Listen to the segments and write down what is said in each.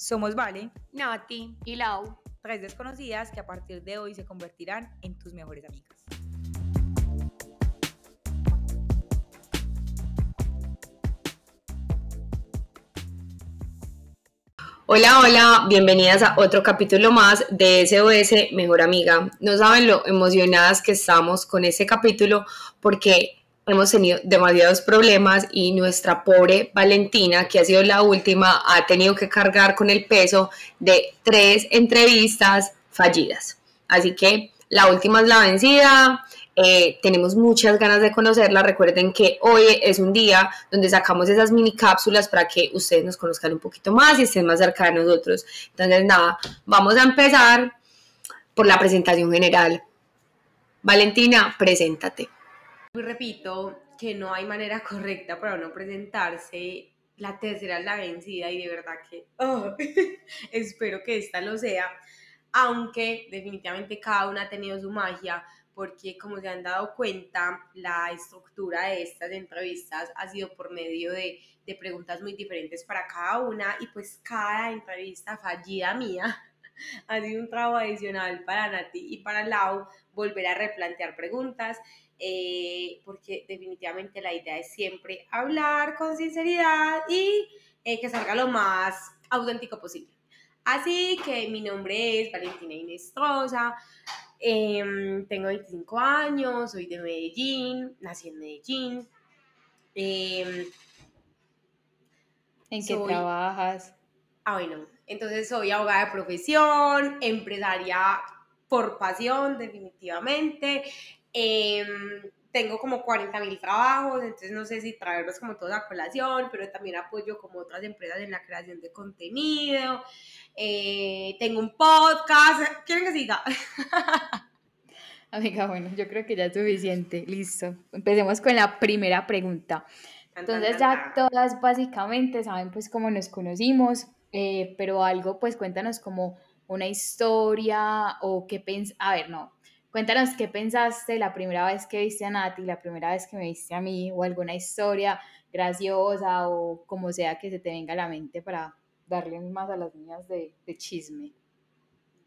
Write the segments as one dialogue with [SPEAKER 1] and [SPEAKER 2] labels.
[SPEAKER 1] Somos Vale,
[SPEAKER 2] Nati y Lau.
[SPEAKER 1] tres desconocidas que a partir de hoy se convertirán en tus mejores amigas.
[SPEAKER 3] Hola, hola, bienvenidas a otro capítulo más de SOS Mejor Amiga. No saben lo emocionadas que estamos con este capítulo porque hemos tenido demasiados problemas y nuestra pobre Valentina, que ha sido la última, ha tenido que cargar con el peso de tres entrevistas fallidas. Así que la última es la vencida. Eh, tenemos muchas ganas de conocerla. Recuerden que hoy es un día donde sacamos esas mini cápsulas para que ustedes nos conozcan un poquito más y estén más cerca de nosotros. Entonces, nada, vamos a empezar por la presentación general. Valentina, preséntate.
[SPEAKER 2] Y repito que no hay manera correcta para no presentarse. La tercera es la vencida y de verdad que oh, espero que esta lo sea. Aunque definitivamente cada una ha tenido su magia, porque como se han dado cuenta, la estructura de estas entrevistas ha sido por medio de, de preguntas muy diferentes para cada una y pues cada entrevista fallida mía ha sido un trabajo adicional para Nati y para Lau volver a replantear preguntas eh, porque definitivamente la idea es siempre hablar con sinceridad y eh, que salga lo más auténtico posible. Así que mi nombre es Valentina Inestrosa, em, tengo 25 años, soy de Medellín, nací en Medellín. em,
[SPEAKER 4] ¿En qué
[SPEAKER 2] Soy-
[SPEAKER 4] trabajas?
[SPEAKER 2] Ah, bueno, entonces soy abogada de profesión, empresaria por pasión, definitivamente. Em, tengo como 40 mil trabajos, entonces no sé si traerlos como todos a colación, pero también apoyo como otras empresas en la creación de contenido. Eh, tengo un podcast. ¿Quieren que siga?
[SPEAKER 4] Amiga, bueno, yo creo que ya es suficiente. Listo. Empecemos con la primera pregunta. Entonces ya todas básicamente saben pues cómo nos conocimos, eh, pero algo pues cuéntanos como una historia o qué pens... A ver, no. Cuéntanos qué pensaste la primera vez que viste a Nati, la primera vez que me viste a mí o alguna historia graciosa o como sea que se te venga a la mente para darle más a las niñas de, chisme.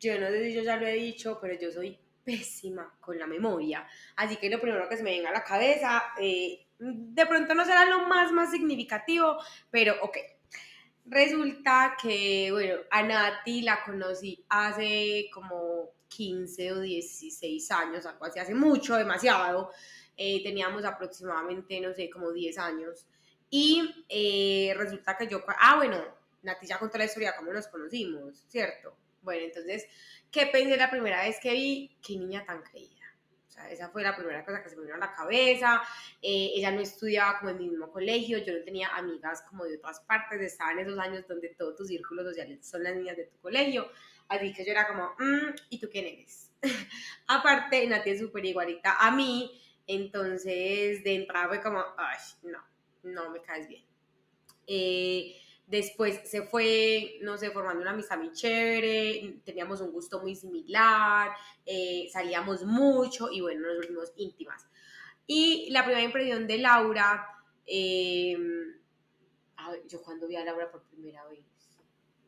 [SPEAKER 2] Yo no sé si yo ya lo he dicho, pero yo soy pésima con la memoria. Así que lo primero que se me venga a la cabeza, eh, de pronto no será lo más, más significativo, pero ok. Resulta que, bueno, a Nati la conocí hace como 15 o 16 años, algo así, hace mucho, demasiado. Eh, teníamos aproximadamente, no sé, como 10 años. Y eh, resulta que yo, ah, bueno, Nati ya contó la historia cómo nos conocimos, ¿cierto? Bueno, entonces, ¿qué pensé la primera vez que vi? Qué niña tan creída. O sea, esa fue la primera cosa que se me vino a la cabeza. Eh, ella no estudiaba como en mi mismo colegio, yo no tenía amigas como de otras partes, estaba en esos años donde todos tus círculos sociales son las niñas de tu colegio. Así que yo era como, "Mm, ¿y tú quién eres? Aparte, Nati es súper igualita a mí, entonces de entrada fue como, ay, no, no me caes bien. Eh, después se fue, no sé, formando una amistad muy chévere, teníamos un gusto muy similar, eh, salíamos mucho y bueno, nos volvimos íntimas. Y la primera impresión de Laura, eh, yo cuando vi a Laura por primera vez.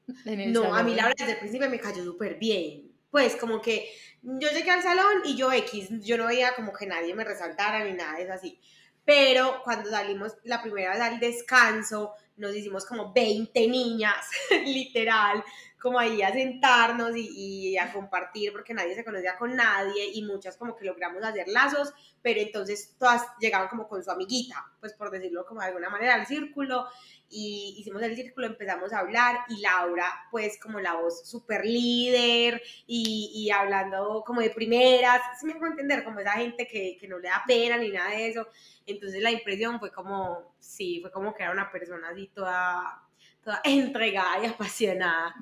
[SPEAKER 2] No, a mí
[SPEAKER 4] salón.
[SPEAKER 2] Laura desde el principio me cayó súper bien. Pues como que yo llegué al salón y yo X, yo no veía como que nadie me resaltara ni nada eso así. Pero cuando salimos la primera vez al descanso, nos hicimos como 20 niñas, literal, como ahí a sentarnos y, y a compartir porque nadie se conocía con nadie y muchas como que logramos hacer lazos, pero entonces todas llegaban como con su amiguita, pues por decirlo como de alguna manera al círculo y hicimos el círculo, empezamos a hablar y Laura pues como la voz súper líder y, y hablando como de primeras, si me puedo entender, como esa gente que, que no le da pena ni nada de eso, entonces la impresión fue como, sí, fue como que era una persona así toda, toda entregada y apasionada,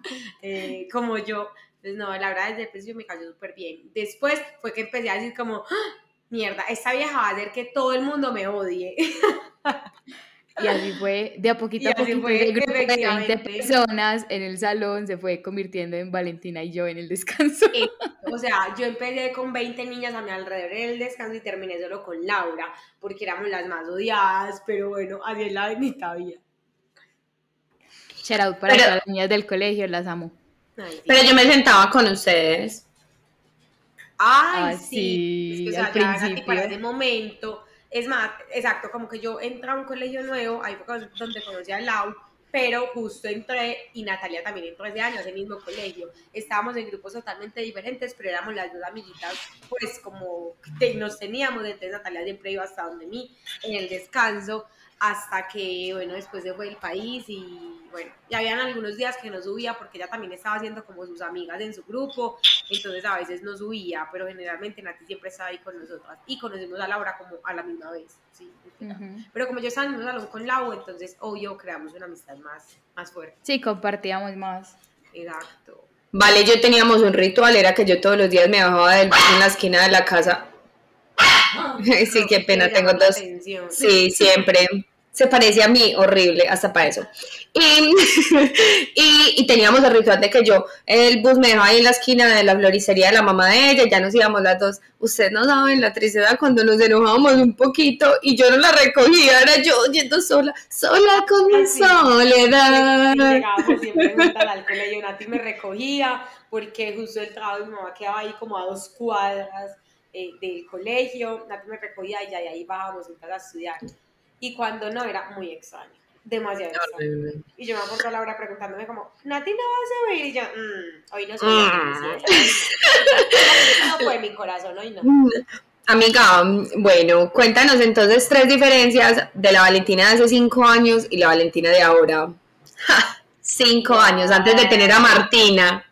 [SPEAKER 2] eh, como yo, entonces no, la verdad desde el principio me cayó súper bien, después fue que empecé a decir como, "Ah, mierda, esta vieja va a hacer que todo el mundo me odie.
[SPEAKER 4] Y así fue, de a poquito a poquito,
[SPEAKER 2] fue,
[SPEAKER 4] el grupo de 20
[SPEAKER 2] efectivamente.
[SPEAKER 4] personas en el salón se fue convirtiendo en Valentina y yo en el descanso.
[SPEAKER 2] Eh, O sea, yo empecé con 20 niñas a mi alrededor en el descanso y terminé solo con Laura, porque éramos las más odiadas, pero bueno, así es la bendita vida.
[SPEAKER 4] Shout out para todas las niñas del colegio, las amo.
[SPEAKER 3] Pero yo me sentaba con ustedes.
[SPEAKER 2] Ay, ah, sí. Es que, o sea, al principio. para ese momento. Es más, exacto, como que yo entré a un colegio nuevo, ahí fue donde conocí a Lau, pero justo entré y Natalia también entró ese año, ese mismo colegio. Estábamos en grupos totalmente diferentes, pero éramos las dos amiguitas, pues como nos teníamos, entonces Natalia siempre iba hasta donde mí en el descanso hasta que, bueno, después se fue el país y, bueno, ya habían algunos días que no subía porque ella también estaba haciendo como sus amigas en su grupo, entonces a veces no subía, pero generalmente Nati siempre estaba ahí con nosotras y conocimos a Laura como a la misma vez, sí. Pero como yo estaba en un salón con Lau, entonces, obvio, creamos una amistad más, más fuerte.
[SPEAKER 4] Sí, compartíamos más.
[SPEAKER 2] Exacto.
[SPEAKER 3] Vale, yo teníamos un ritual, era que yo todos los días me bajaba del en la esquina de la casa. sí, qué pena, tengo dos. Sí, siempre se parecía a mí, horrible, hasta para eso. Y, y, teníamos el ritual de que yo, el bus me dejaba ahí en la esquina de la floristería de la mamá de ella, ya nos íbamos las dos. Ustedes no saben la tristeza cuando nos enojábamos un poquito y yo no la recogía, era yo yendo sola, sola con mi soledad.
[SPEAKER 2] Llegábamos siempre al colegio, Nati me recogía porque justo el trabajo de mi mamá quedaba ahí como a dos cuadras eh, del colegio, Nati me recogía y ya ahí bajábamos a estudiar y cuando no era muy extraño, demasiado extraño. Y yo me acuerdo a Laura preguntándome como, Nati no vas a ver y yo, mm, hoy no soy mm. no fue mi corazón, hoy no. Mm.
[SPEAKER 3] Amiga, bueno, cuéntanos entonces tres diferencias de la Valentina de hace cinco años y la Valentina de ahora. cinco años, antes de tener a Martina.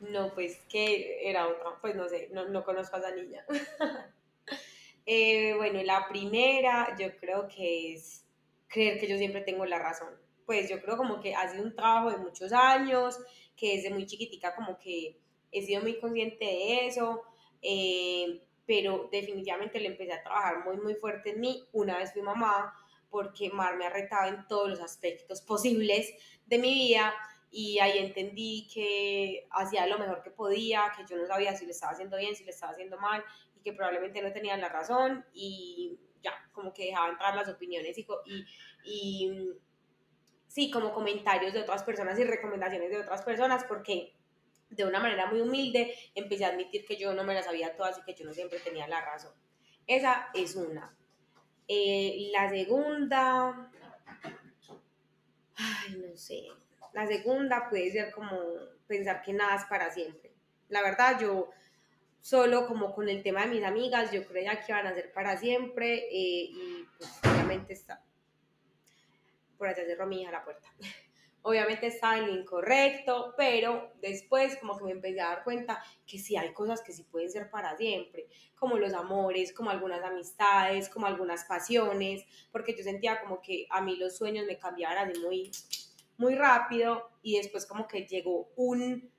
[SPEAKER 2] No, pues que era otra, pues no sé, no, no conozco a esa niña. Eh, bueno, la primera yo creo que es creer que yo siempre tengo la razón. Pues yo creo como que ha sido un trabajo de muchos años, que desde muy chiquitica como que he sido muy consciente de eso, eh, pero definitivamente le empecé a trabajar muy, muy fuerte en mí. Una vez fui mamá, porque Mar me ha retado en todos los aspectos posibles de mi vida y ahí entendí que hacía lo mejor que podía, que yo no sabía si le estaba haciendo bien, si le estaba haciendo mal y que probablemente no tenían la razón y ya, como que dejaba entrar las opiniones y, y, sí, como comentarios de otras personas y recomendaciones de otras personas porque de una manera muy humilde empecé a admitir que yo no me las sabía todas y que yo no siempre tenía la razón. Esa es una. Eh, la segunda, ay, no sé, la segunda puede ser como pensar que nada es para siempre. La verdad, yo solo como con el tema de mis amigas, yo creía que iban a ser para siempre eh, y pues obviamente está, por allá cerró mi hija la puerta, obviamente estaba en lo incorrecto, pero después como que me empecé a dar cuenta que sí hay cosas que sí pueden ser para siempre, como los amores, como algunas amistades, como algunas pasiones, porque yo sentía como que a mí los sueños me cambiaban así muy, muy rápido y después como que llegó un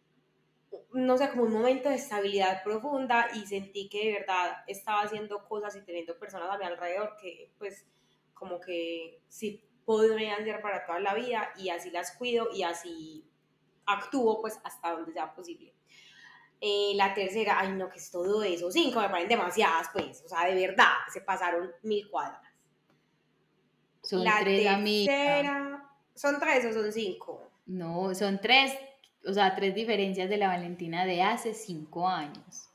[SPEAKER 2] no sé, como un momento de estabilidad profunda y sentí que de verdad estaba haciendo cosas y teniendo personas a mi alrededor que pues como que sí podrían ser para toda la vida y así las cuido y así actúo pues hasta donde sea posible. Eh, la tercera, ay no, que es todo eso, cinco me parecen demasiadas pues, o sea, de verdad, se pasaron mil cuadras.
[SPEAKER 4] Son la tres,
[SPEAKER 2] tercera, ¿son tres o son cinco?
[SPEAKER 4] No, son tres, o sea, tres diferencias de la Valentina de hace cinco años.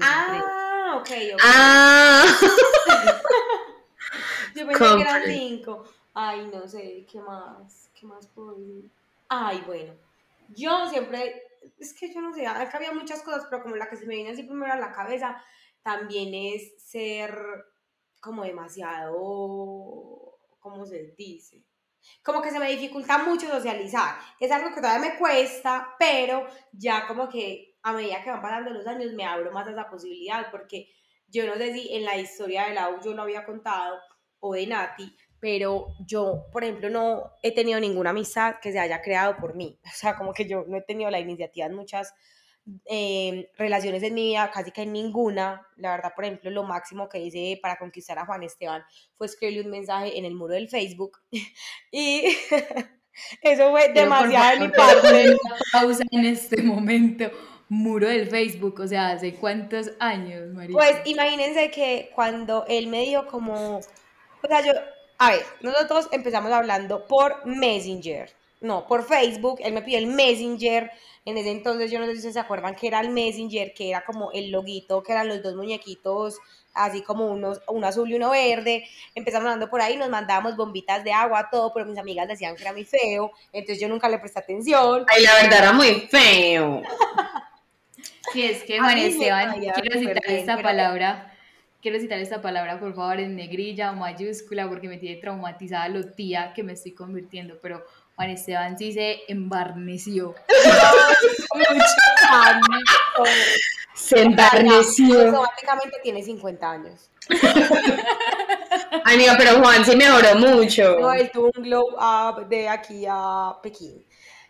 [SPEAKER 2] ah, ok, ok. Ah. Yo pensé que eran cinco. Ay, no sé, ¿qué más? ¿Qué más puedo decir? Ay, bueno. Yo siempre, es que yo no sé, acá había muchas cosas, pero como la que se me viene así primero a la cabeza, también es ser como demasiado, ¿cómo se dice? Como que se me dificulta mucho socializar. Es algo que todavía me cuesta, pero ya como que a medida que van pasando los años me abro más a esa posibilidad, porque yo no sé si en la historia de la U yo lo había contado o de Nati, pero yo, por ejemplo, no he tenido ninguna amistad que se haya creado por mí. O sea, como que yo no he tenido la iniciativa en muchas eh, relaciones en mi vida, casi que en ninguna. La verdad, por ejemplo, lo máximo que hice para conquistar a Juan Esteban fue escribirle un mensaje en el muro del Facebook. y eso fue demasiado de mi parte.
[SPEAKER 4] Pausa en este momento. Muro del Facebook, o sea, ¿hace cuántos años, María?
[SPEAKER 2] Pues imagínense que cuando él me dio como, o sea, yo, a ver, nosotros empezamos hablando por Messenger no, por Facebook, él me pidió el Messenger, en ese entonces yo no sé si se acuerdan que era el Messenger, que era como el loguito, que eran los dos muñequitos, así como unos, uno azul y uno verde, empezamos hablando por ahí, nos mandábamos bombitas de agua, todo, pero mis amigas decían que era muy feo, entonces yo nunca le presté atención.
[SPEAKER 3] Ay, la verdad era muy feo.
[SPEAKER 4] Sí, es que Juan Esteban, quiero citar esta palabra, quiero citar esta palabra por favor en negrilla o mayúscula porque me tiene traumatizada lo tía que me estoy convirtiendo, pero Juan Esteban sí se embarneció.
[SPEAKER 3] se embarneció.
[SPEAKER 2] Automáticamente tiene 50 años.
[SPEAKER 3] Amiga, pero Juan sí mejoró mucho.
[SPEAKER 2] No, él tuvo un glow up de aquí a Pekín.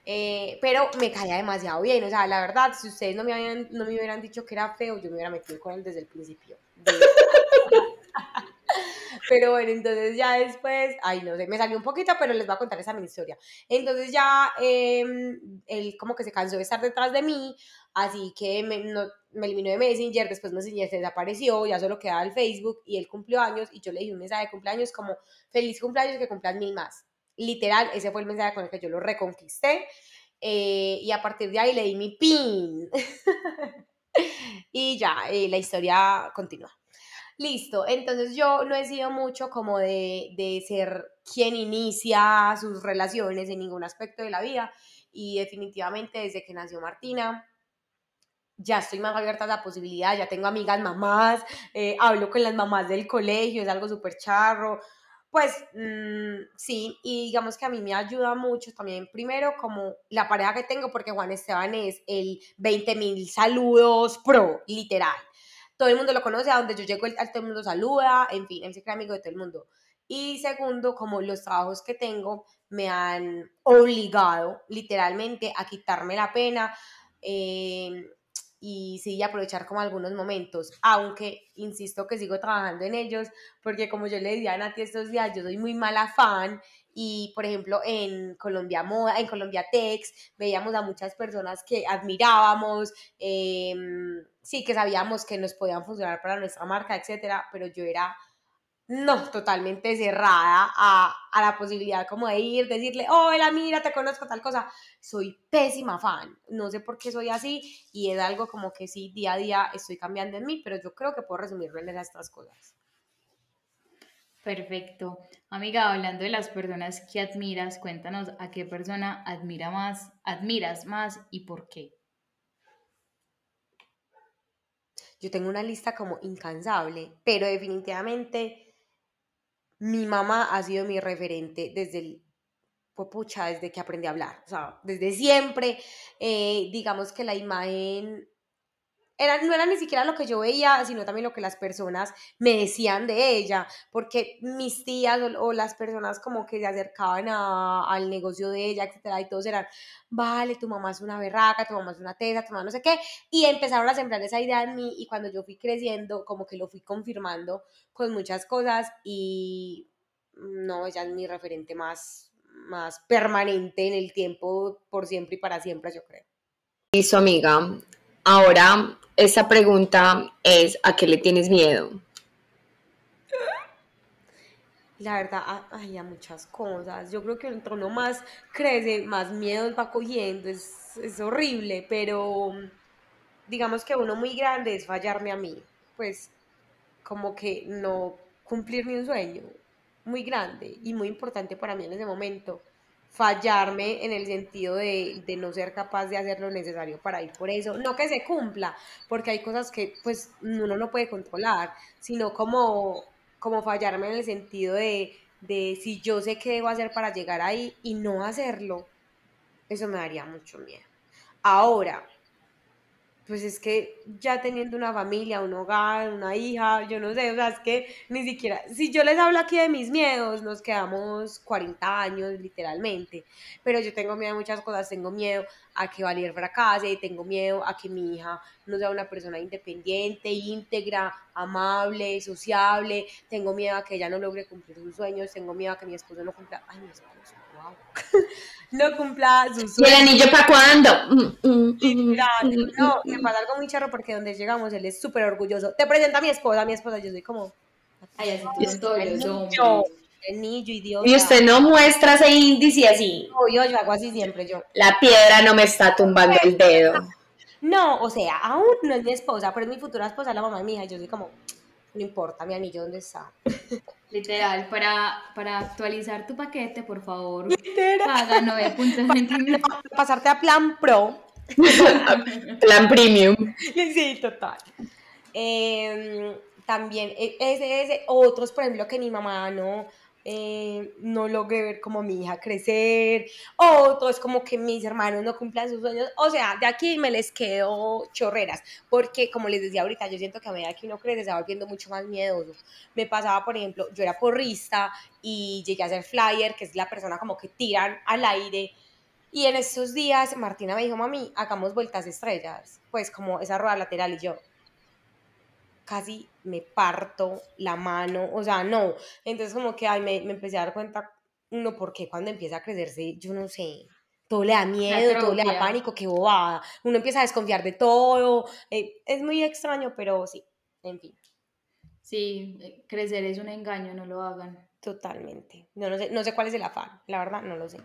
[SPEAKER 2] Eh, pero me caía demasiado bien, o sea, la verdad, si ustedes no me, habían, no me hubieran dicho que era feo, yo me hubiera metido con él desde el principio. Pero bueno, entonces ya después, ay, no sé, me salió un poquito, pero les voy a contar esa mi historia. Entonces ya em, él como que se cansó de estar detrás de mí, así que me, me eliminó de Messenger, después Messenger se desapareció, ya solo quedaba el Facebook y él cumplió años y yo le dije un mensaje de cumpleaños como feliz cumpleaños, que cumplan mil más. Literal, ese fue el mensaje con el que yo lo reconquisté. Eh, y a partir de ahí le di mi pin. y ya, eh, la historia continúa. Listo, entonces yo no he sido mucho como de, de ser quien inicia sus relaciones en ningún aspecto de la vida. Y definitivamente desde que nació Martina ya estoy más abierta a la posibilidad, ya tengo amigas mamás, eh, hablo con las mamás del colegio, es algo súper charro, pues mm, sí, y digamos que a mí me ayuda mucho también, primero, como la pareja que tengo, porque Juan Esteban es el 20 mil saludos pro, literal. Todo el mundo lo conoce, a donde yo llego, todo el mundo saluda, en fin, él se cree amigo de todo el mundo. Y segundo, como los trabajos que tengo me han obligado literalmente a quitarme la pena. Eh, y sí aprovechar como algunos momentos, aunque insisto que sigo trabajando en ellos, porque como yo le decía a Nati estos días, yo soy muy mala fan y por ejemplo en Colombia Moda, en Colombia Tex, veíamos a muchas personas que admirábamos, em, sí que sabíamos que nos podían funcionar para nuestra marca, etcétera, pero yo era no, totalmente cerrada a, la posibilidad como de ir, decirle, hola, mira, te conozco tal cosa. Soy pésima fan, no sé por qué soy así y es algo como que sí, día a día estoy cambiando en mí, pero yo creo que puedo resumirlo en esas cosas.
[SPEAKER 4] Perfecto. Amiga, hablando de las personas que admiras, cuéntanos a qué persona admira más, admiras más y por qué.
[SPEAKER 2] Yo tengo una lista como incansable, pero definitivamente mi mamá ha sido mi referente desde el pucha, desde que aprendí a hablar, o sea, desde siempre, eh, digamos que la imagen era, no era ni siquiera lo que yo veía, sino también lo que las personas me decían de ella, porque mis tías o, las personas como que se acercaban al negocio de ella, etcétera, y todos eran, vale, tu mamá es una berraca, tu mamá es una tesa, tu mamá no sé qué, y empezaron a sembrar esa idea en mí, y cuando yo fui creciendo, como que lo fui confirmando con muchas cosas, y no, ella es mi referente más, más permanente en el tiempo, por siempre y para siempre, yo creo.
[SPEAKER 3] Listo, amiga. Ahora, esta pregunta es, ¿a qué le tienes miedo?
[SPEAKER 2] La verdad, hay a muchas cosas. Yo creo que entre uno más crece, más miedo va cogiendo. Es, es horrible, pero digamos que uno muy grande es fallarme a mí. Pues como que no cumplir mi un sueño muy grande y muy importante para mí en ese momento fallarme en el sentido de, no ser capaz de hacer lo necesario para ir por eso. No que se cumpla, porque hay cosas que pues uno no puede controlar, sino como, como fallarme en el sentido de, de si yo sé qué debo hacer para llegar ahí y no hacerlo, eso me daría mucho miedo. Ahora, pues es que ya teniendo una familia, un hogar, una hija, yo no sé, o sea, es que ni siquiera, si yo les hablo aquí de mis miedos, nos quedamos 40 años literalmente, pero yo tengo miedo a muchas cosas, tengo miedo a que Valier fracase, tengo miedo a que mi hija no sea una persona independiente, íntegra, amable, sociable, tengo miedo a que ella no logre cumplir sus sueños, tengo miedo a que mi esposo no cumpla, ay, mi esposo, no cumpla sus.
[SPEAKER 3] ¿Y el anillo para cuándo? Mm,
[SPEAKER 2] mm, mm, no, me pasa algo muy charro porque donde llegamos él es súper orgulloso. Te presenta a mi esposa, a mi esposa, yo soy como...
[SPEAKER 4] Ay, así todos los
[SPEAKER 2] Anillo, idiota.
[SPEAKER 3] Y usted no muestra ese índice así.
[SPEAKER 2] No, yo, yo hago así siempre, yo.
[SPEAKER 3] La piedra no me está tumbando el dedo.
[SPEAKER 2] No, o sea, aún no es mi esposa, pero es mi futura esposa, la mamá de mi hija. Yo soy como, no importa, mi anillo, ¿dónde está?
[SPEAKER 4] Literal, para, para actualizar tu paquete, por favor, paga 9.29.
[SPEAKER 2] Pasarte a plan pro.
[SPEAKER 3] Plan premium.
[SPEAKER 2] Sí, total. Em, también, e- ese, ese, otros, por ejemplo, que mi mamá no, eh, no logré ver como mi hija crecer, otros como que mis hermanos no cumplan sus sueños, o sea, de aquí me les quedo chorreras, porque como les decía ahorita, yo siento que a medida que uno crece se va volviendo mucho más miedoso. Me pasaba, por ejemplo, yo era porrista y llegué a ser flyer, que es la persona como que tiran al aire, y en estos días Martina me dijo, mami, hagamos vueltas estrellas, pues como esa rueda lateral y yo casi me parto la mano, o sea, no. Entonces como que ay, me, me empecé a dar cuenta, uno, porque cuando empieza a crecerse, yo no sé, todo le da miedo, todo le da pánico, qué bobada. Uno empieza a desconfiar de todo, eh, es muy extraño, pero sí, en fin,
[SPEAKER 4] Sí, eh, crecer es un engaño, no lo hagan.
[SPEAKER 2] totalmente. No, no sé, no sé cuál es el afán, la verdad, no lo sé.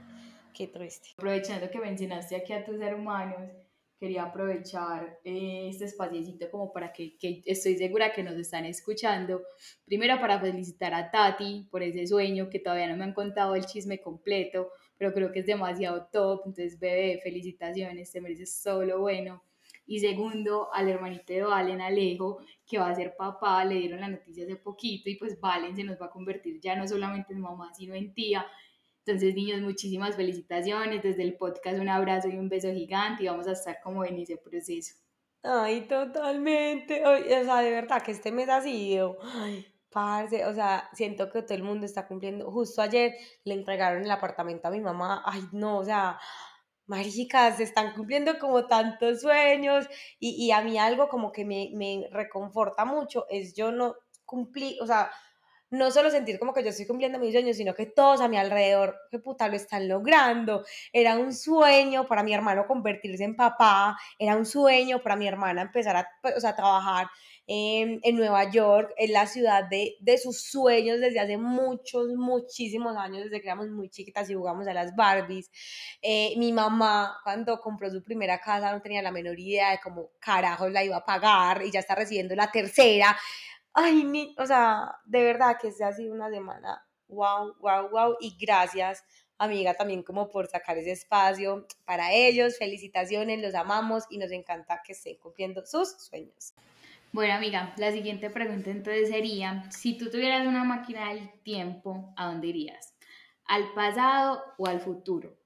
[SPEAKER 2] Qué triste.
[SPEAKER 4] Aprovechando que mencionaste aquí a tus hermanos, quería aprovechar eh, este espaciecito como para que, que estoy segura que nos están escuchando. Primero para felicitar a Tati por ese sueño que todavía no me han contado el chisme completo, pero creo que es demasiado top. Entonces, bebé, felicitaciones, te mereces todo lo bueno. Y segundo, al hermanito de Valen, Alejo, que va a ser papá, le dieron la noticia hace poquito y pues Valen se nos va a convertir ya no solamente en mamá, sino en tía. Entonces, niños, muchísimas felicitaciones. Desde el podcast, un abrazo y un beso gigante y vamos a estar como en ese proceso.
[SPEAKER 2] Ay, totalmente. Ay, o sea, de verdad que este mes ha sido. Ay, parce, o sea, siento que todo el mundo está cumpliendo. Justo ayer le entregaron el apartamento a mi mamá. Ay, no, o sea, maricas, se están cumpliendo como tantos sueños. Y, y a mí algo como que me, me reconforta mucho es yo no cumplí, o sea, no solo sentir como que yo estoy cumpliendo mis sueños, sino que todos a mi alrededor, que puta, lo están logrando. Era un sueño para mi hermano convertirse en papá, era un sueño para mi hermana empezar a, pues, o sea, a trabajar en, Nueva York, en la ciudad de, de sus sueños desde hace muchos, muchísimos años, desde que éramos muy chiquitas y jugamos a las Barbies. Eh, mi mamá, cuando compró su primera casa, no tenía la menor idea de cómo carajos la iba a pagar y ya está recibiendo la tercera. Ay, mi, o sea, de verdad que se ha sido una semana wow, wow, wow. Y gracias, amiga, también como por sacar ese espacio para ellos. Felicitaciones, los amamos y nos encanta que estén cumpliendo sus sueños.
[SPEAKER 4] Bueno, amiga, la siguiente pregunta entonces sería, si tú tuvieras una máquina del tiempo, ¿a dónde irías? ¿Al pasado o al futuro?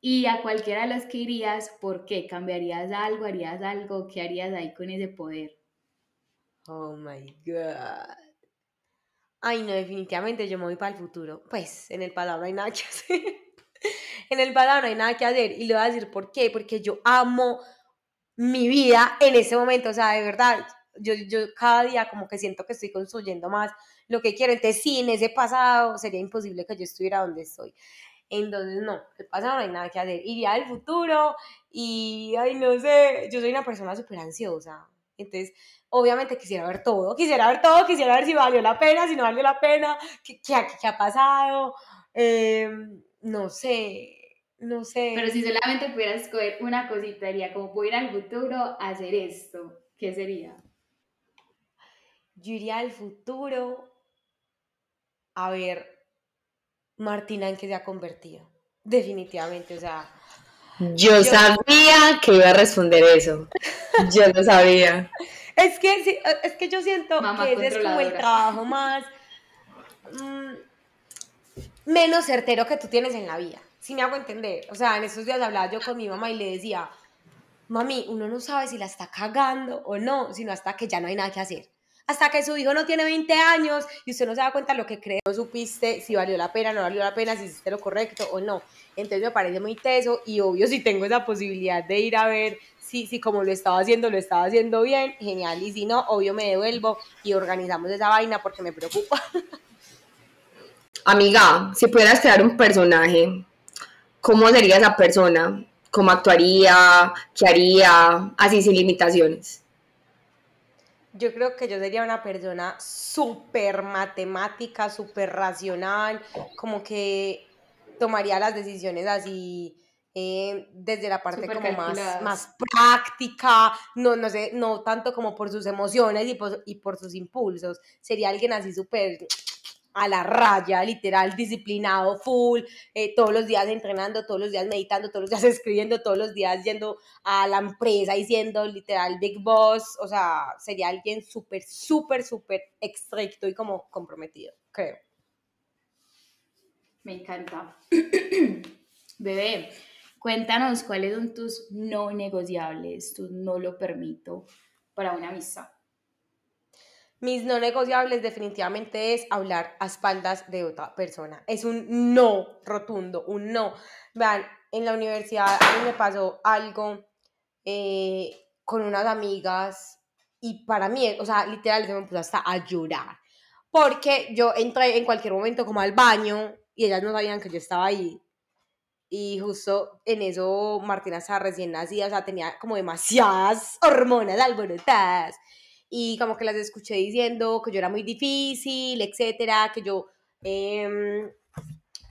[SPEAKER 4] Y a cualquiera de los que irías, ¿por qué? ¿Cambiarías algo? ¿Harías algo? ¿Qué harías ahí con ese poder?
[SPEAKER 2] Oh my God. Ay, no, definitivamente yo me voy para el futuro. Pues en el pasado no hay nada que hacer. en el pasado no hay nada que hacer. Y le voy a decir por qué. Porque yo amo mi vida en ese momento. O sea, de verdad, yo, yo cada día como que siento que estoy construyendo más lo que quiero. Entonces, sí, en ese pasado sería imposible que yo estuviera donde estoy. Entonces, no, el pasado no hay nada que hacer. Iría al futuro y, ay, no sé, yo soy una persona súper ansiosa. Entonces, obviamente quisiera ver todo, quisiera ver todo, quisiera ver si valió la pena, si no valió la pena, qué, qué, ha- qué ha pasado, eh, no sé, no sé.
[SPEAKER 4] Pero si solamente pudieras escoger una cosita, diría como puedo ir al futuro a hacer esto, ¿qué sería?
[SPEAKER 2] Yo iría al futuro a ver Martina en qué se ha convertido. Definitivamente, o sea,
[SPEAKER 3] Yo
[SPEAKER 2] Yo-
[SPEAKER 3] sabía que iba a responder eso. Yo lo sabía.
[SPEAKER 2] es que, sí, es que yo siento
[SPEAKER 4] Mamá
[SPEAKER 2] que ese es como el trabajo más mm, menos certero que tú tienes en la vida. Si me hago entender. O sea, en esos días hablaba yo con mi mamá y le decía, mami, uno no sabe si la está cagando o no, sino hasta que ya no hay nada que hacer. Hasta que su hijo no tiene 20 años y usted no se da cuenta de lo que cree. No supiste si valió la pena, no valió la pena, si hiciste lo correcto o no. Entonces me parece muy teso y obvio si tengo esa posibilidad de ir a ver si, si como lo estaba haciendo, lo estaba haciendo bien, genial. Y si no, obvio me devuelvo y organizamos esa vaina porque me preocupa.
[SPEAKER 3] Amiga, si pudieras crear un personaje, ¿cómo sería esa persona? ¿Cómo actuaría? ¿Qué haría? Así sin limitaciones.
[SPEAKER 2] Yo creo que yo sería una persona súper matemática, súper racional, como que tomaría las decisiones así eh, desde la parte como más, más práctica, no, no sé, no tanto como por sus emociones y por, y por sus impulsos. Sería alguien así súper a la raya, literal, disciplinado, full, eh, todos los días entrenando, todos los días meditando, todos los días escribiendo, todos los días yendo a la empresa y siendo literal big boss, o sea, sería alguien súper, súper, súper estricto y como comprometido, creo.
[SPEAKER 4] Me encanta. Bebé, cuéntanos cuáles son tus no negociables, tus no lo permito para una amistad.
[SPEAKER 2] Mis no negociables definitivamente es hablar a espaldas de otra persona. Es un no rotundo, un no. Vean, en la universidad a mí me pasó algo eh, con unas amigas y para mí, o sea, literal, se me puso hasta a llorar. Porque yo entré en cualquier momento como al baño y ellas no sabían que yo estaba ahí. Y justo en eso Martina estaba recién nacida, o sea, tenía como demasiadas hormonas alborotadas y como que las escuché diciendo que yo era muy difícil, etcétera, que yo em,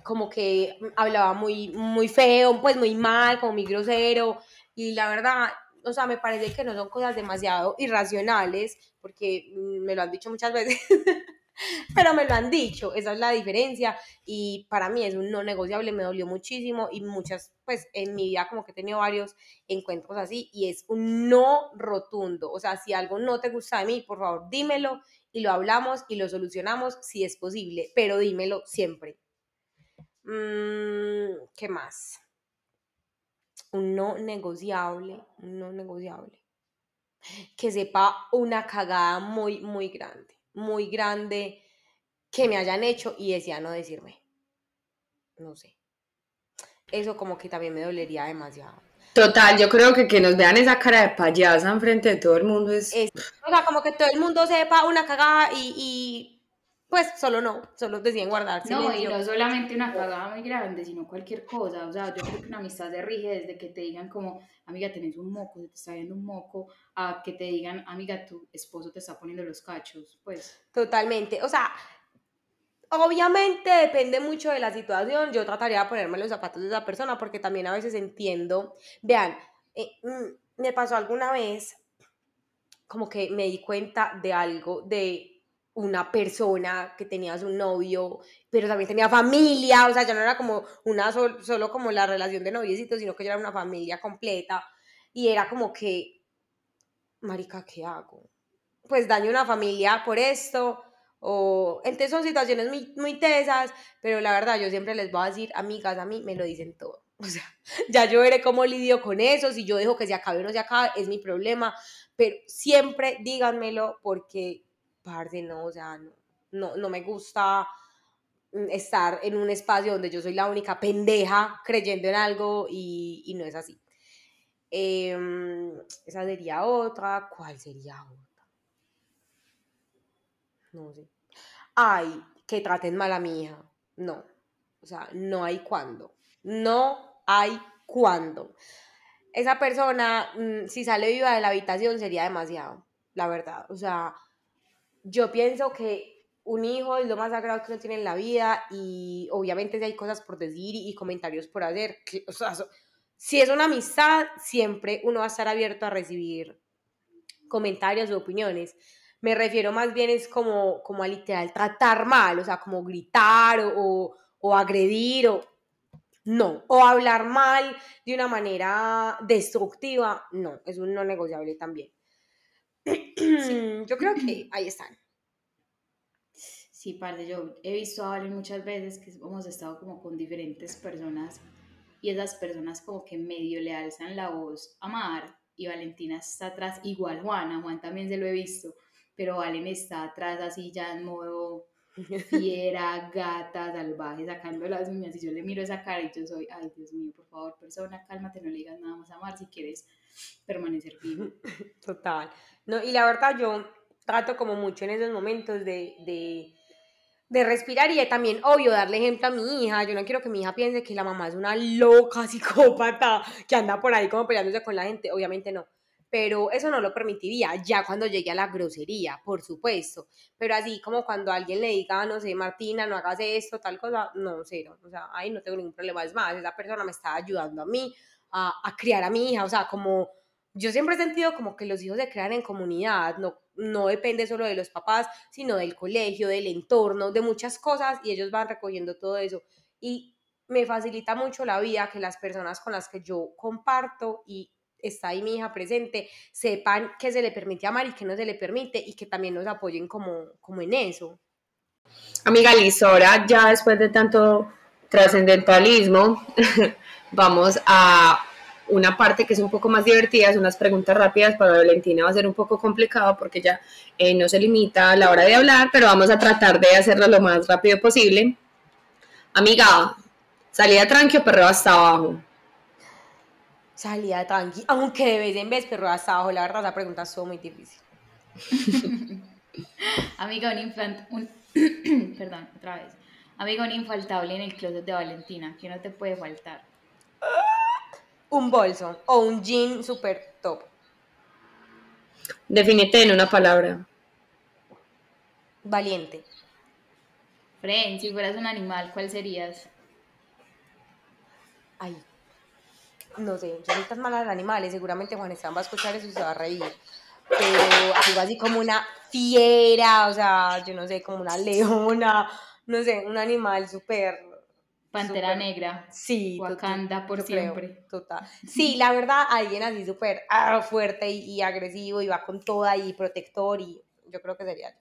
[SPEAKER 2] como que hablaba muy, muy feo, pues muy mal, como muy grosero, y la verdad, o sea, me parece que no son cosas demasiado irracionales, porque me lo han dicho muchas veces. pero me lo han dicho, esa es la diferencia y para mí es un no negociable, me dolió muchísimo y muchas, pues en mi vida como que he tenido varios encuentros así y es un no rotundo, o sea, si algo no te gusta de mí, por favor dímelo y lo hablamos y lo solucionamos si es posible, pero dímelo siempre. Mm, ¿Qué más? Un no negociable, un no negociable. Que sepa una cagada muy, muy grande muy grande que me hayan hecho y decía no decirme. No sé. Eso como que también me dolería demasiado.
[SPEAKER 3] Total, yo creo que que nos vean esa cara de payasa enfrente de todo el mundo es...
[SPEAKER 2] o sea, como que todo el mundo sepa una cagada y pues solo no, solo deciden guardar
[SPEAKER 4] No, y no solamente una cagada muy grande, sino cualquier cosa. O sea, yo creo que una amistad se rige desde que te digan como, amiga, tenés un moco, te está viendo un moco, a que te digan, amiga, tu esposo te está poniendo los cachos, pues.
[SPEAKER 2] Totalmente. O sea, obviamente depende mucho de la situación. Yo trataría de ponerme los zapatos de esa persona porque también a veces entiendo. Vean, eh, mm, me pasó alguna vez como que me di cuenta de algo de una persona que tenía su novio, pero también tenía familia, o sea, ya no era como una solo como la relación de noviecito, sino que ya era una familia completa y era como que, marica, ¿qué hago? Pues daño una familia por esto, o entonces son situaciones muy, muy tesas, pero la verdad yo siempre les voy a decir, amigas, a mí me lo dicen todo. O sea, ya yo veré cómo lidio con eso, si yo dejo que se acabe o no se acabe, es mi problema, pero siempre díganmelo porque parce, no, o sea, no, no, me gusta mm, estar en un espacio donde yo soy la única pendeja creyendo en algo y, no es así. Em, esa sería otra. ¿Cuál sería otra? No sé. Ay, que traten mal a mi hija. No. O sea, no hay cuándo. No hay cuándo. Esa persona, mm, si sale viva de la habitación, sería demasiado, la verdad. O sea, yo pienso que un hijo es lo más sagrado que uno tiene en la vida y obviamente si hay cosas por decir y, comentarios por hacer, o sea, si es una amistad, siempre uno va a estar abierto a recibir comentarios o opiniones. Me refiero más bien es como, como a literal tratar mal, o sea, como gritar o, o agredir o no, o hablar mal de una manera destructiva, no, es un no negociable también. Yo creo que ahí están.
[SPEAKER 4] Sí, padre, yo he visto a Valen muchas veces que hemos estado como con diferentes personas y esas personas como que medio le alzan la voz a Mar y Valentina está atrás, igual Juana, Juan también se lo he visto, pero Valen está atrás así ya en modo fiera, gata, salvaje, sacando las uñas y yo le miro esa cara y yo soy, ay Dios mío, por favor, persona, cálmate, no le digas nada más a Mar si quieres permanecer vivo.
[SPEAKER 2] Total. No, y la verdad yo trato como mucho en esos momentos de, de, de respirar y también, obvio, darle ejemplo a mi hija. Yo no quiero que mi hija piense que la mamá es una loca psicópata que anda por ahí como peleándose con la gente. Obviamente no. Pero eso no lo permitiría ya cuando llegue a la grosería, por supuesto, pero así como cuando alguien le diga, no sé, Martina, no hagas esto, tal cosa, no, cero, o sea, ahí no tengo ningún problema, es más, esa persona me está ayudando a mí a, a criar a mi hija, o sea, como yo siempre he sentido como que los hijos se crean en comunidad, no, no depende solo de los papás, sino del colegio, del entorno, de muchas cosas y ellos van recogiendo todo eso. Y me facilita mucho la vida que las personas con las que yo comparto y está ahí mi hija presente, sepan que se le permite amar y que no se le permite y que también nos apoyen como, como en eso.
[SPEAKER 3] Amiga Liz, ahora ya después de tanto trascendentalismo, vamos a una parte que es un poco más divertida, son unas preguntas rápidas, para Valentina va a ser un poco complicado porque ya eh, no se limita a la hora de hablar, pero vamos a tratar de hacerlo lo más rápido posible. Amiga, salida tranqui o perreo hasta abajo.
[SPEAKER 2] Salida tranqui, aunque de vez en vez perreo hasta abajo, la verdad la pregunta es muy difícil.
[SPEAKER 4] Amiga, un infante, un... perdón, otra vez. Amiga, un infaltable en el closet de Valentina, que no te puede faltar
[SPEAKER 2] un bolso o un jean super top?
[SPEAKER 3] Definite en una palabra.
[SPEAKER 2] Valiente.
[SPEAKER 4] Fren, si fueras un animal, ¿cuál serías?
[SPEAKER 2] Ay, no sé, soy tan mala de animales, seguramente Juan Esteban va a escuchar eso y se va a reír. Pero algo así como una fiera, o sea, yo no sé, como una leona, no sé, un animal súper
[SPEAKER 4] Pantera Negra.
[SPEAKER 2] Sí.
[SPEAKER 4] Wakanda por siempre.
[SPEAKER 2] total. Sí, la verdad, alguien así súper ah, fuerte y, agresivo y va con toda y protector y yo creo que sería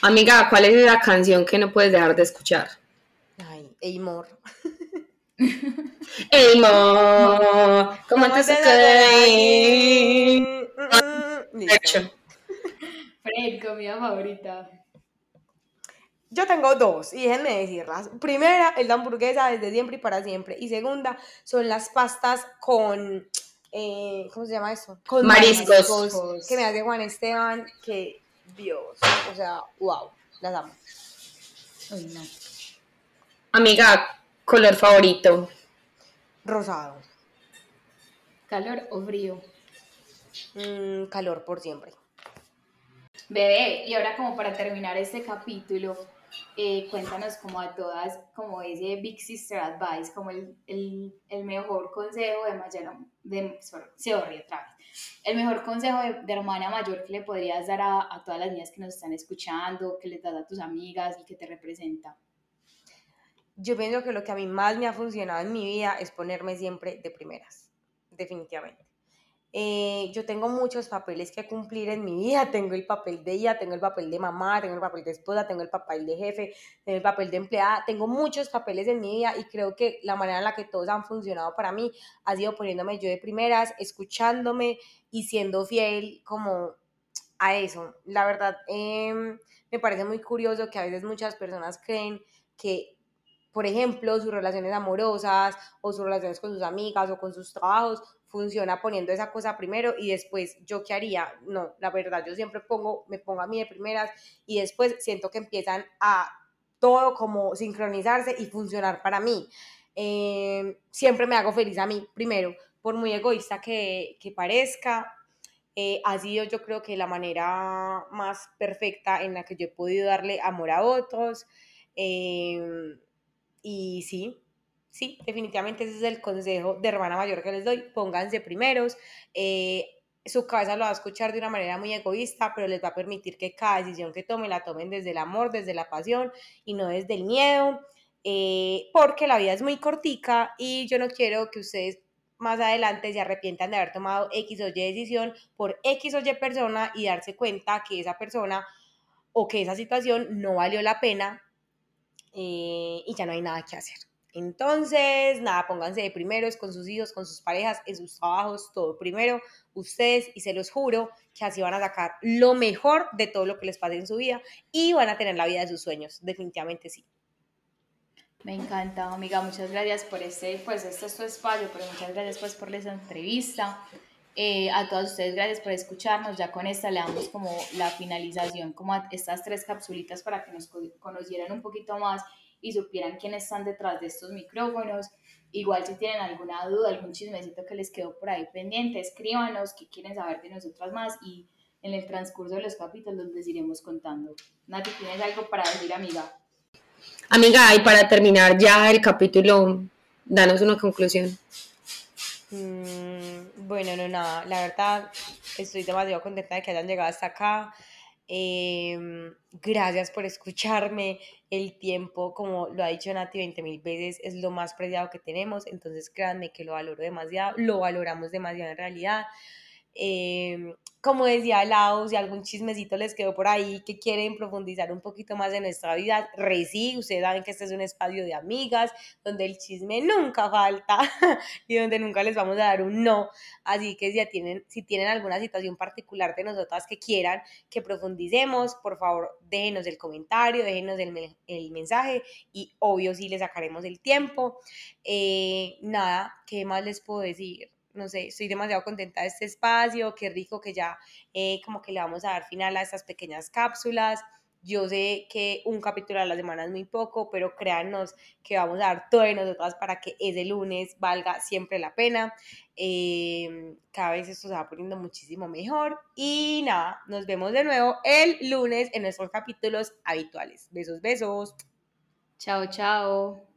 [SPEAKER 3] Amiga, ¿cuál es la canción que no puedes dejar de escuchar?
[SPEAKER 2] Ay, Eymor.
[SPEAKER 3] Eymor, ¿cómo
[SPEAKER 4] Hecho. Fred, comida favorita.
[SPEAKER 2] Yo tengo dos, y déjenme decirlas. Primera, el de hamburguesa desde siempre y para siempre. Y segunda, son las pastas con, eh, ¿cómo se llama eso? Con
[SPEAKER 3] mariscos.
[SPEAKER 2] Que me hace Juan Esteban, que Dios, o sea, wow, las amo.
[SPEAKER 3] Amiga, color favorito.
[SPEAKER 2] Rosado.
[SPEAKER 4] ¿Calor o frío?
[SPEAKER 2] Mm, calor por siempre.
[SPEAKER 4] Bebé, y ahora como para terminar este capítulo, eh, cuéntanos como a todas, como ese Big Sister Advice, como el, el, el mejor consejo de mayor, de, sorry, otra vez, el mejor consejo de, hermana mayor que le podrías dar a, a, todas las niñas que nos están escuchando, que les das a tus amigas y que te representa.
[SPEAKER 2] Yo pienso que lo que a mí más me ha funcionado en mi vida es ponerme siempre de primeras, definitivamente. Eh, yo tengo muchos papeles que cumplir en mi vida. Tengo el papel de ella, tengo el papel de mamá, tengo el papel de esposa, tengo el papel de jefe, tengo el papel de empleada. Tengo muchos papeles en mi vida y creo que la manera en la que todos han funcionado para mí ha sido poniéndome yo de primeras, escuchándome y siendo fiel como a eso. La verdad, em, me parece muy curioso que a veces muchas personas creen que por ejemplo, sus relaciones amorosas o sus relaciones con sus amigas o con sus trabajos funciona poniendo esa cosa primero y después yo qué haría. No, la verdad, yo siempre pongo, me pongo a mí de primeras y después siento que empiezan a todo como sincronizarse y funcionar para mí. Em, siempre me hago feliz a mí primero, por muy egoísta que, que parezca. Eh, ha sido yo creo que la manera más perfecta en la que yo he podido darle amor a otros. Em, y sí, sí, definitivamente ese es el consejo de hermana mayor que les doy. Pónganse primeros. Eh, su cabeza lo va a escuchar de una manera muy egoísta, pero les va a permitir que cada decisión que tomen la tomen desde el amor, desde la pasión y no desde el miedo, eh, porque la vida es muy cortica y yo no quiero que ustedes más adelante se arrepientan de haber tomado X o Y decisión por X o Y persona y darse cuenta que esa persona o que esa situación no valió la pena eh, y ya no hay nada que hacer. Entonces, nada, pónganse de primeros con sus hijos, con sus parejas, en sus trabajos, todo primero, ustedes, y se los juro que así van a sacar lo mejor de todo lo que les pase en su vida y van a tener la vida de sus sueños, definitivamente sí.
[SPEAKER 4] Me encanta, amiga, muchas gracias por este, pues este es tu espacio, pero muchas gracias pues por esa entrevista. Eh, a todos ustedes, gracias por escucharnos. Ya con esta le damos como la finalización, como a estas tres capsulitas para que nos conocieran un poquito más y supieran quiénes están detrás de estos micrófonos. Igual si tienen alguna duda, algún chismecito que les quedó por ahí pendiente, escríbanos qué quieren saber de nosotras más y en el transcurso de los capítulos les iremos contando. Nati, ¿tienes algo para decir, amiga?
[SPEAKER 3] Amiga, y para terminar ya el capítulo, danos una conclusión.
[SPEAKER 2] Mm, bueno, no, nada, la verdad estoy demasiado contenta de que hayan llegado hasta acá. Em, gracias por escucharme. El tiempo, como lo ha dicho Nati 20 mil veces, es lo más preciado que tenemos. Entonces, créanme que lo valoro demasiado, lo valoramos demasiado en realidad. Eh, como decía Lau, si algún chismecito les quedó por ahí que quieren profundizar un poquito más en nuestra vida, reci, ustedes saben que este es un espacio de amigas, donde el chisme nunca falta y donde nunca les vamos a dar un no. Así que si tienen, si tienen alguna situación particular de nosotras que quieran que profundicemos, por favor déjenos el comentario, déjenos el, el mensaje y obvio sí les sacaremos el tiempo. Eh, nada, ¿qué más les puedo decir? No sé, estoy demasiado contenta de este espacio, qué rico que ya eh, como que le vamos a dar final a estas pequeñas cápsulas. Yo sé que un capítulo a la semana es muy poco, pero créanos que vamos a dar todo de nosotras para que ese lunes valga siempre la pena. Em, cada vez esto se va poniendo muchísimo mejor. Y nada, nos vemos de nuevo el lunes en nuestros capítulos habituales. Besos, besos.
[SPEAKER 4] Chao, chao.